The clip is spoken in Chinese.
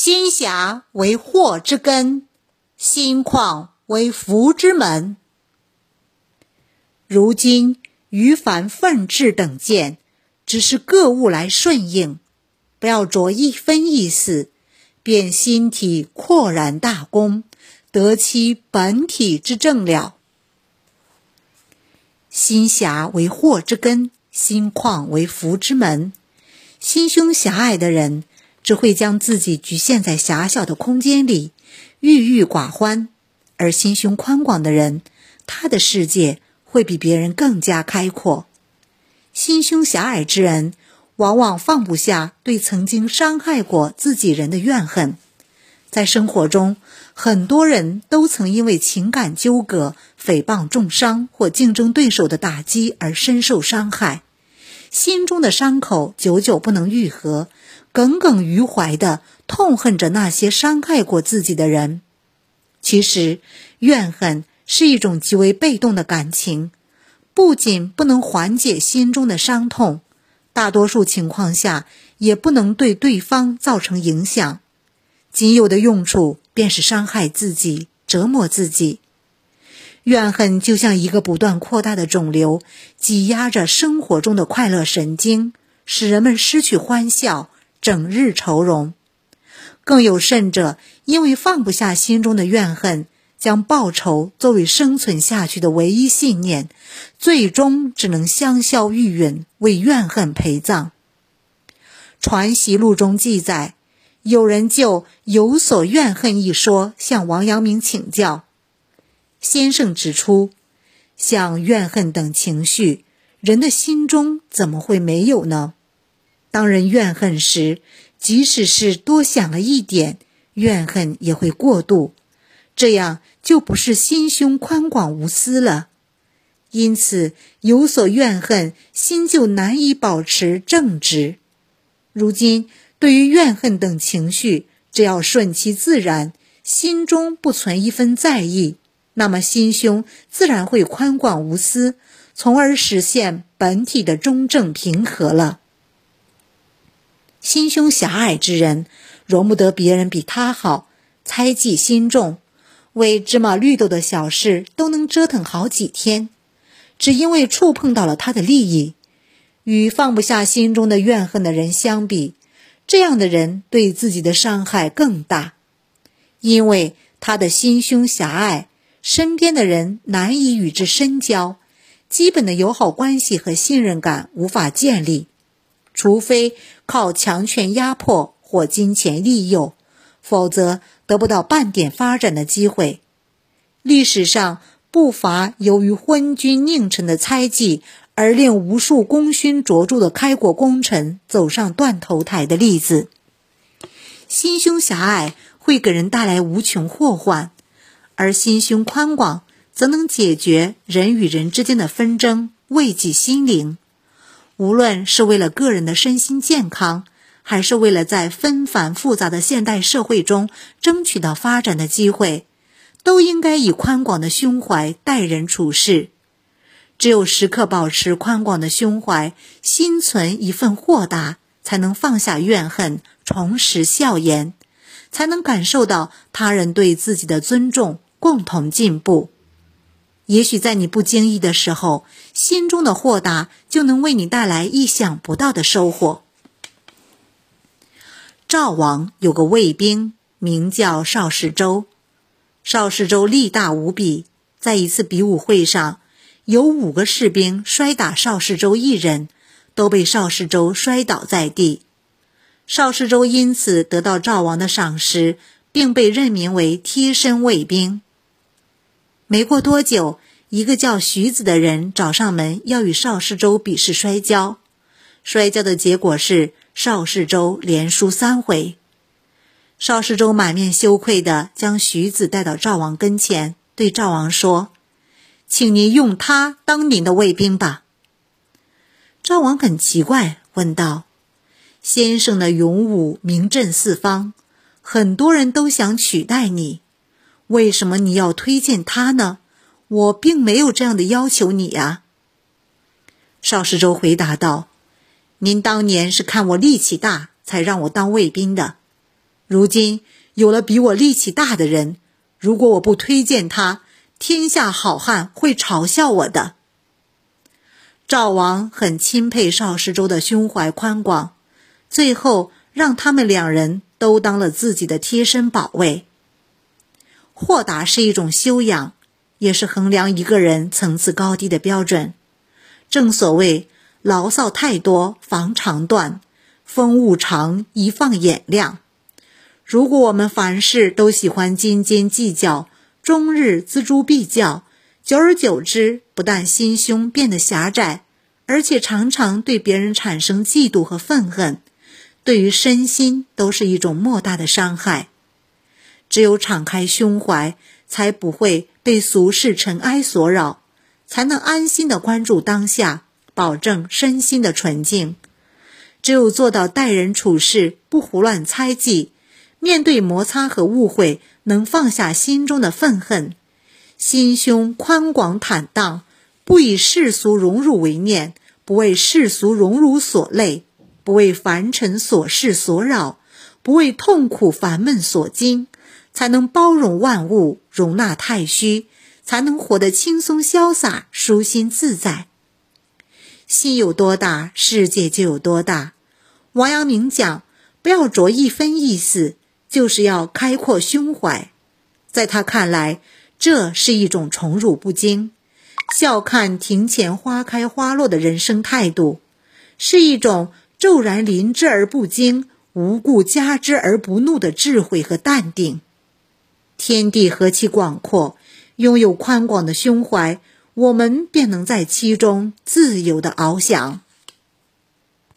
心狭为祸之根，心旷为福之门。如今于凡愤志等见，只是各物来顺应，不要着一分意思，便心体阔然大功，得其本体之正了。心狭为祸之根，心旷为福之门。心胸狭隘的人，只会将自己局限在狭小的空间里，郁郁寡欢；而心胸宽广的人，他的世界会比别人更加开阔。心胸狭隘之人，往往放不下对曾经伤害过自己人的怨恨。在生活中，很多人都曾因为情感纠葛、诽谤重伤或竞争对手的打击而深受伤害。心中的伤口久久不能愈合，耿耿于怀的痛恨着那些伤害过自己的人。其实，怨恨是一种极为被动的感情，不仅不能缓解心中的伤痛，大多数情况下也不能对对方造成影响，仅有的用处便是伤害自己、折磨自己。怨恨就像一个不断扩大的肿瘤，挤压着生活中的快乐神经，使人们失去欢笑，整日愁容。更有甚者，因为放不下心中的怨恨，将报仇作为生存下去的唯一信念，最终只能香消玉殒，为怨恨陪葬。《传习录》中记载，有人就“有所怨恨”一说向王阳明请教。先生指出，像怨恨等情绪，人的心中怎么会没有呢？当人怨恨时，即使是多想了一点，怨恨也会过度，这样就不是心胸宽广无私了。因此，有所怨恨，心就难以保持正直。如今，对于怨恨等情绪，只要顺其自然，心中不存一分在意。那么心胸自然会宽广无私，从而实现本体的中正平和了。心胸狭隘之人，容不得别人比他好，猜忌心重，为芝麻绿豆的小事都能折腾好几天，只因为触碰到了他的利益。与放不下心中的怨恨的人相比，这样的人对自己的伤害更大，因为他的心胸狭隘。身边的人难以与之深交，基本的友好关系和信任感无法建立，除非靠强权压迫或金钱利诱，否则得不到半点发展的机会。历史上不乏由于昏君佞臣的猜忌而令无数功勋卓著的开国功臣走上断头台的例子。心胸狭隘会给人带来无穷祸患。而心胸宽广，则能解决人与人之间的纷争，慰藉心灵。无论是为了个人的身心健康，还是为了在纷繁复杂的现代社会中争取到发展的机会，都应该以宽广的胸怀待人处事。只有时刻保持宽广的胸怀，心存一份豁达，才能放下怨恨，重拾笑颜，才能感受到他人对自己的尊重。共同进步，也许在你不经意的时候，心中的豁达就能为你带来意想不到的收获。赵王有个卫兵，名叫邵世周。邵世周力大无比，在一次比武会上，有五个士兵摔打邵世周一人，都被邵世周摔倒在地。邵氏周因此得到赵王的赏识，并被任命为贴身卫兵。没过多久，一个叫徐子的人找上门，要与邵世周比试摔跤。摔跤的结果是邵世周连输三回。邵世周满面羞愧地将徐子带到赵王跟前，对赵王说：“请您用他当您的卫兵吧。”赵王很奇怪，问道：“先生的勇武名震四方，很多人都想取代你。”为什么你要推荐他呢？我并没有这样的要求你呀。邵世周回答道：“您当年是看我力气大，才让我当卫兵的。如今有了比我力气大的人，如果我不推荐他，天下好汉会嘲笑我的。赵王很钦佩邵世周的胸怀宽广，最后让他们两人都当了自己的贴身保卫。豁达是一种修养，也是衡量一个人层次高低的标准。正所谓“牢骚太多防肠断，风物长宜放眼量”。如果我们凡事都喜欢斤斤计较，终日锱铢必较。久而久之，不但心胸变得狭窄，而且常常对别人产生嫉妒和愤恨，对于身心都是一种莫大的伤害。只有敞开胸怀，才不会被俗世尘埃所扰，才能安心的关注当下，保证身心的纯净。只有做到待人处事不胡乱猜忌，面对摩擦和误会，能放下心中的愤恨。心胸宽广坦荡，不以世俗荣辱为念，不为世俗荣辱所累，不为凡尘琐事所扰，不为痛苦烦闷所惊，才能包容万物，容纳太虚，才能活得轻松潇洒、舒心自在。心有多大，世界就有多大。王阳明讲：“不要着一分意思，就是要开阔胸怀。”在他看来，这是一种宠辱不惊、笑看庭前花开花落的人生态度，是一种骤然临之而不惊、无故加之而不怒的智慧和淡定。天地何其广阔，拥有宽广的胸怀，我们便能在其中自由的翱翔。